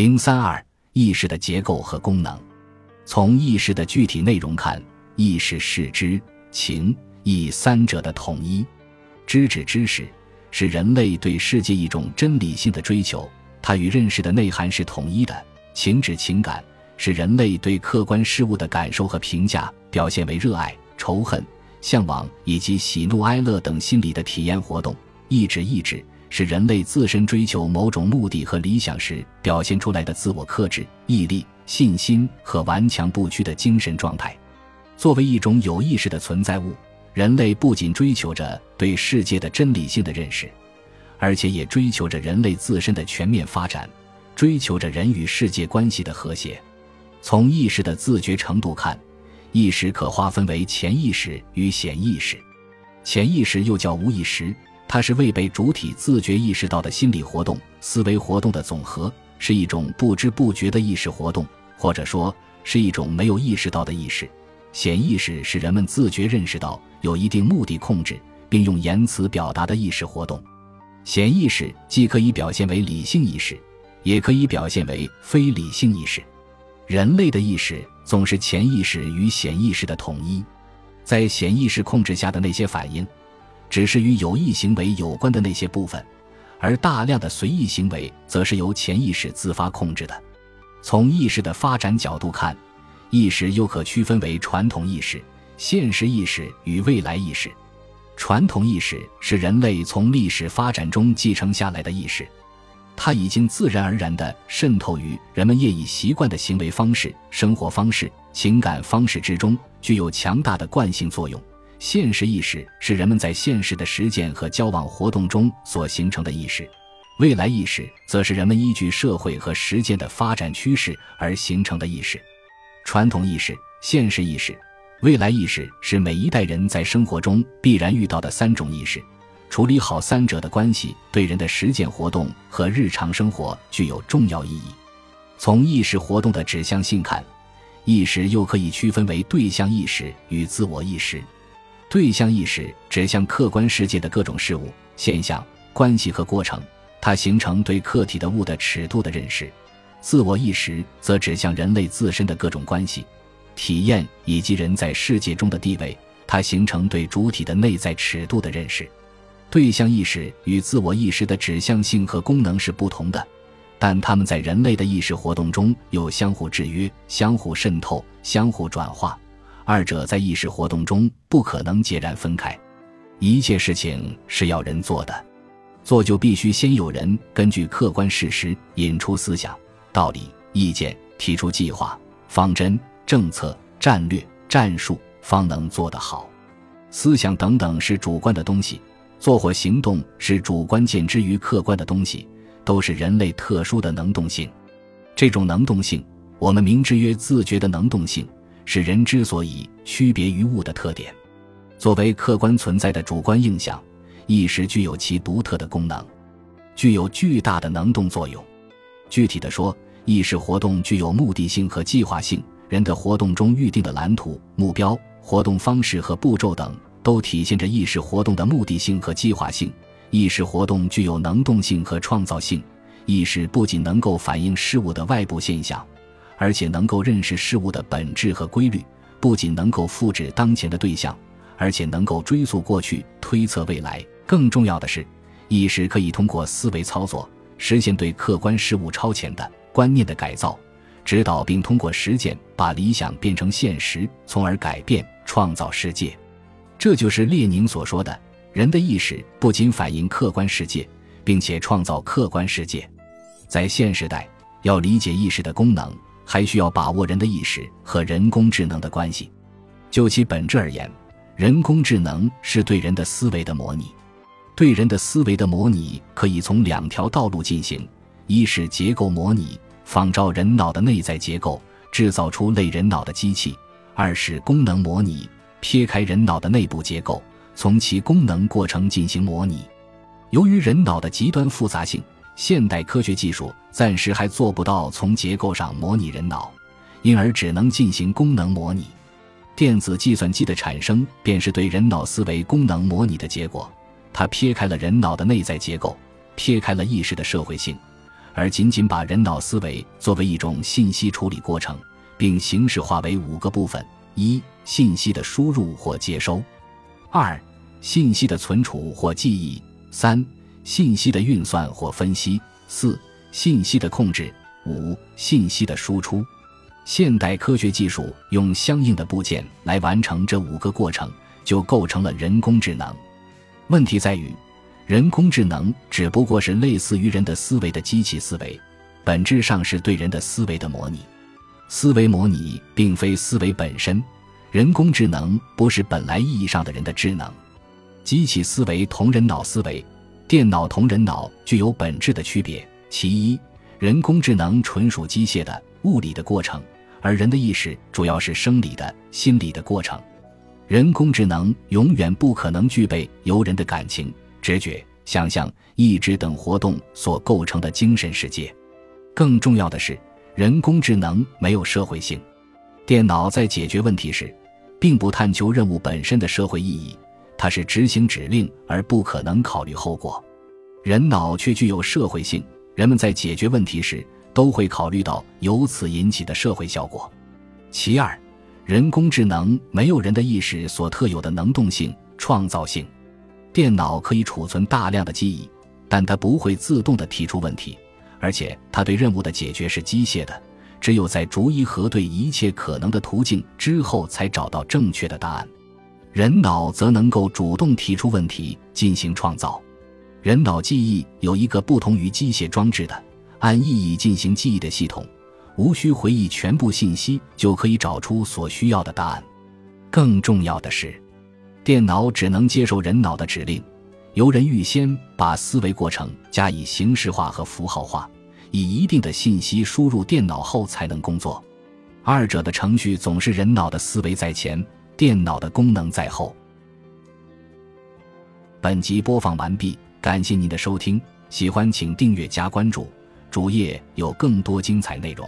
零三二意识的结构和功能。从意识的具体内容看，意识是知、情、意三者的统一。知指知识，是人类对世界一种真理性的追求，它与认识的内涵是统一的。情指情感，是人类对客观事物的感受和评价，表现为热爱、仇恨、向往以及喜怒哀乐等心理的体验活动。意志意志。是人类自身追求某种目的和理想时表现出来的自我克制、毅力、信心和顽强不屈的精神状态。作为一种有意识的存在物，人类不仅追求着对世界的真理性的认识，而且也追求着人类自身的全面发展，追求着人与世界关系的和谐。从意识的自觉程度看，意识可划分为潜意识与显意识。潜意识又叫无意识。它是未被主体自觉意识到的心理活动、思维活动的总和，是一种不知不觉的意识活动，或者说是一种没有意识到的意识。显意识是人们自觉认识到、有一定目的控制，并用言辞表达的意识活动。显意识既可以表现为理性意识，也可以表现为非理性意识。人类的意识总是潜意识与显意识的统一，在显意识控制下的那些反应。只是与有意行为有关的那些部分，而大量的随意行为则是由潜意识自发控制的。从意识的发展角度看，意识又可区分为传统意识、现实意识与未来意识。传统意识是人类从历史发展中继承下来的意识，它已经自然而然地渗透于人们业已习惯的行为方式、生活方式、情感方式之中，具有强大的惯性作用。现实意识是人们在现实的实践和交往活动中所形成的意识，未来意识则是人们依据社会和实践的发展趋势而形成的意识。传统意识、现实意识、未来意识是每一代人在生活中必然遇到的三种意识。处理好三者的关系，对人的实践活动和日常生活具有重要意义。从意识活动的指向性看，意识又可以区分为对象意识与自我意识。对象意识指向客观世界的各种事物、现象、关系和过程，它形成对客体的物的尺度的认识；自我意识则指向人类自身的各种关系、体验以及人在世界中的地位，它形成对主体的内在尺度的认识。对象意识与自我意识的指向性和功能是不同的，但它们在人类的意识活动中有相互制约、相互渗透、相互转化。二者在意识活动中不可能截然分开，一切事情是要人做的，做就必须先有人根据客观事实引出思想、道理、意见，提出计划、方针、政策、战略、战术，方能做得好。思想等等是主观的东西，做或行动是主观见之于客观的东西，都是人类特殊的能动性。这种能动性，我们明之曰自觉的能动性。是人之所以区别于物的特点。作为客观存在的主观印象，意识具有其独特的功能，具有巨大的能动作用。具体的说，意识活动具有目的性和计划性。人的活动中预定的蓝图、目标、活动方式和步骤等，都体现着意识活动的目的性和计划性。意识活动具有能动性和创造性。意识不仅能够反映事物的外部现象。而且能够认识事物的本质和规律，不仅能够复制当前的对象，而且能够追溯过去、推测未来。更重要的是，意识可以通过思维操作，实现对客观事物超前的观念的改造、指导，并通过实践把理想变成现实，从而改变、创造世界。这就是列宁所说的：“人的意识不仅反映客观世界，并且创造客观世界。”在现时代，要理解意识的功能。还需要把握人的意识和人工智能的关系。就其本质而言，人工智能是对人的思维的模拟。对人的思维的模拟可以从两条道路进行：一是结构模拟，仿照人脑的内在结构，制造出类人脑的机器；二是功能模拟，撇开人脑的内部结构，从其功能过程进行模拟。由于人脑的极端复杂性。现代科学技术暂时还做不到从结构上模拟人脑，因而只能进行功能模拟。电子计算机的产生便是对人脑思维功能模拟的结果。它撇开了人脑的内在结构，撇开了意识的社会性，而仅仅把人脑思维作为一种信息处理过程，并形式化为五个部分：一、信息的输入或接收；二、信息的存储或记忆；三、信息的运算或分析；四、信息的控制；五、信息的输出。现代科学技术用相应的部件来完成这五个过程，就构成了人工智能。问题在于。人工智能只不过是类似于人的思维的机器思维，本质上是对人的思维的模拟。思维模拟并非思维本身，人工智能不是本来意义上的人的智能。机器思维同人脑思维、电脑同人脑具有本质的区别。其一，人工智能纯属机械的、物理的过程，而人的意识主要是生理的、心理的过程。人工智能永远不可能具备由人的感情。直觉、想象、意志等活动所构成的精神世界。更重要的是，人工智能没有社会性。电脑在解决问题时，并不探求任务本身的社会意义，它是执行指令而不可能考虑后果。人脑却具有社会性，人们在解决问题时都会考虑到由此引起的社会效果。其二，人工智能没有人的意识所特有的能动性、创造性。电脑可以储存大量的记忆，但它不会自动的提出问题，而且它对任务的解决是机械的，只有在逐一核对一切可能的途径之后，才找到正确的答案。人脑则能够主动提出问题，进行创造。人脑记忆有一个不同于机械装置的按意义进行记忆的系统，无需回忆全部信息就可以找出所需要的答案。更重要的是。电脑只能接受人脑的指令，由人预先把思维过程加以形式化和符号化，以一定的信息输入电脑后才能工作。二者的程序总是人脑的思维在前，电脑的功能在后。本集播放完毕，感谢您的收听，喜欢请订阅加关注，主页有更多精彩内容。